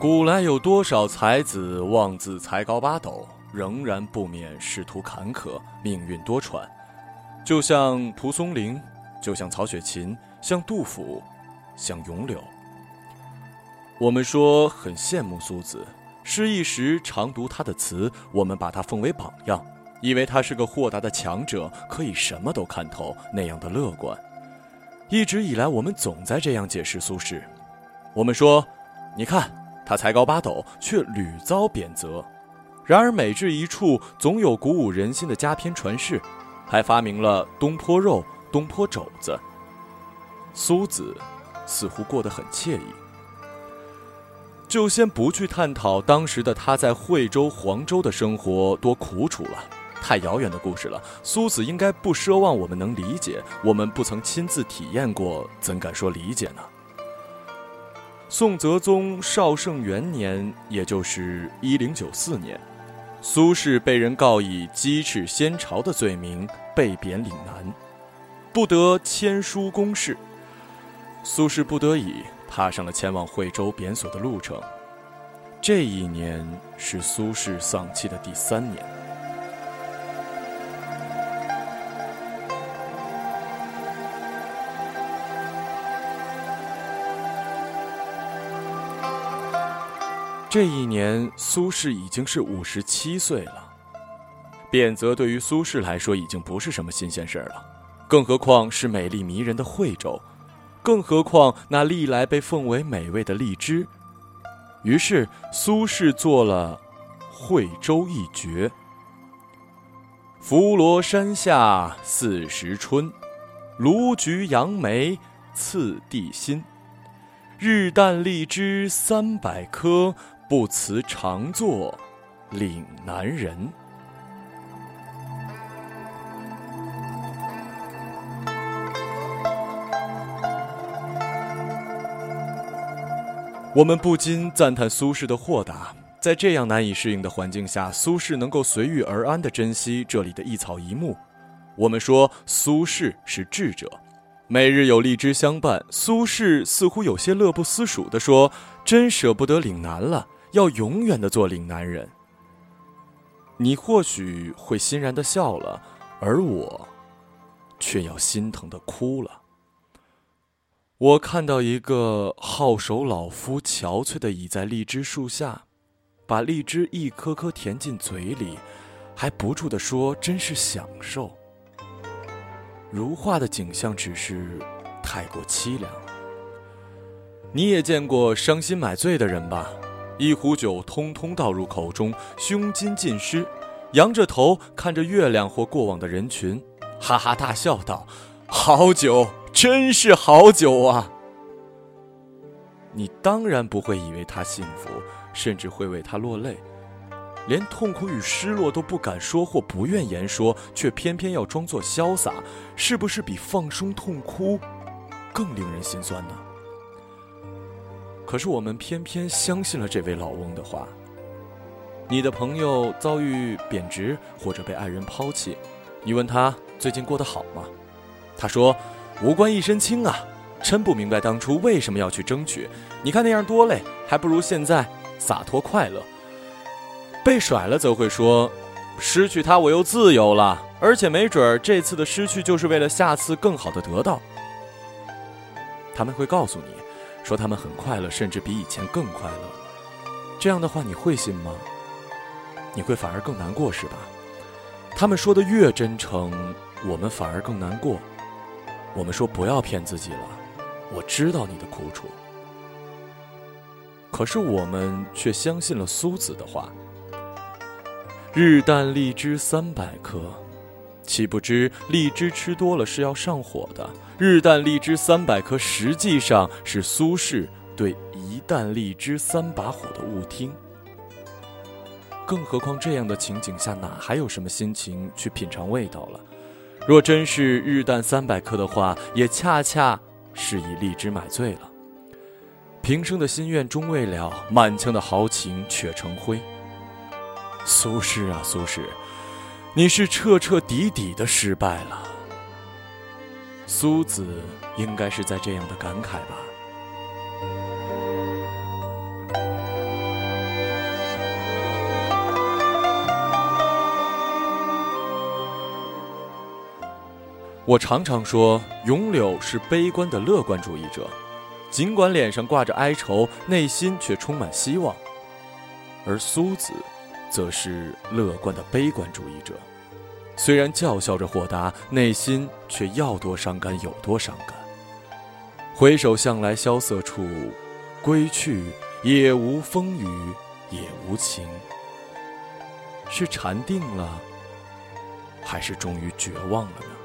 古来有多少才子妄自才高八斗，仍然不免仕途坎坷，命运多舛。就像蒲松龄，就像曹雪芹，像杜甫，像咏柳。我们说很羡慕苏子，失意时常读他的词，我们把他奉为榜样，以为他是个豁达的强者，可以什么都看透，那样的乐观。一直以来，我们总在这样解释苏轼。我们说，你看。他才高八斗，却屡遭贬谪。然而每至一处，总有鼓舞人心的佳篇传世，还发明了东坡肉、东坡肘子。苏子似乎过得很惬意。就先不去探讨当时的他在惠州、黄州的生活多苦楚了，太遥远的故事了。苏子应该不奢望我们能理解，我们不曾亲自体验过，怎敢说理解呢？宋哲宗绍圣元年，也就是一零九四年，苏轼被人告以讥刺先朝的罪名，被贬岭南，不得签书公事。苏轼不得已踏上了前往惠州贬所的路程。这一年是苏轼丧妻的第三年。这一年，苏轼已经是五十七岁了。贬谪对于苏轼来说已经不是什么新鲜事儿了，更何况是美丽迷人的惠州，更何况那历来被奉为美味的荔枝。于是，苏轼做了《惠州一绝》：“浮罗山下四时春，卢橘杨梅次第新。日啖荔枝三百颗。”不辞常作岭南人。我们不禁赞叹苏轼的豁达，在这样难以适应的环境下，苏轼能够随遇而安的珍惜这里的一草一木。我们说苏轼是智者，每日有荔枝相伴，苏轼似乎有些乐不思蜀地说：“真舍不得岭南了。”要永远的做岭南人，你或许会欣然的笑了，而我，却要心疼的哭了。我看到一个好手老夫憔悴的倚在荔枝树下，把荔枝一颗颗填进嘴里，还不住的说：“真是享受。”如画的景象，只是太过凄凉。你也见过伤心买醉的人吧？一壶酒通通倒入口中，胸襟尽失，仰着头看着月亮或过往的人群，哈哈大笑道：“好酒，真是好酒啊！”你当然不会以为他幸福，甚至会为他落泪，连痛苦与失落都不敢说或不愿言说，却偏偏要装作潇洒，是不是比放声痛哭更令人心酸呢？可是我们偏偏相信了这位老翁的话。你的朋友遭遇贬值或者被爱人抛弃，你问他最近过得好吗？他说：“无官一身轻啊，真不明白当初为什么要去争取。你看那样多累，还不如现在洒脱快乐。”被甩了则会说：“失去他我又自由了，而且没准儿这次的失去就是为了下次更好的得到。”他们会告诉你。说他们很快乐，甚至比以前更快乐。这样的话，你会信吗？你会反而更难过，是吧？他们说的越真诚，我们反而更难过。我们说不要骗自己了，我知道你的苦楚。可是我们却相信了苏子的话：“日啖荔枝三百颗。”岂不知荔枝吃多了是要上火的。日啖荔枝三百颗，实际上是苏轼对一啖荔枝三把火的误听。更何况这样的情景下，哪还有什么心情去品尝味道了？若真是日啖三百颗的话，也恰恰是以荔枝买醉了。平生的心愿终未了，满腔的豪情却成灰。苏轼啊，苏轼！你是彻彻底底的失败了，苏子应该是在这样的感慨吧。我常常说咏柳是悲观的乐观主义者尽管脸上挂着哀愁内心却充满希望而苏子则是乐观的悲观主义者。虽然叫嚣着豁达，内心却要多伤感有多伤感。回首向来萧瑟处，归去，也无风雨也无晴。是禅定了，还是终于绝望了呢？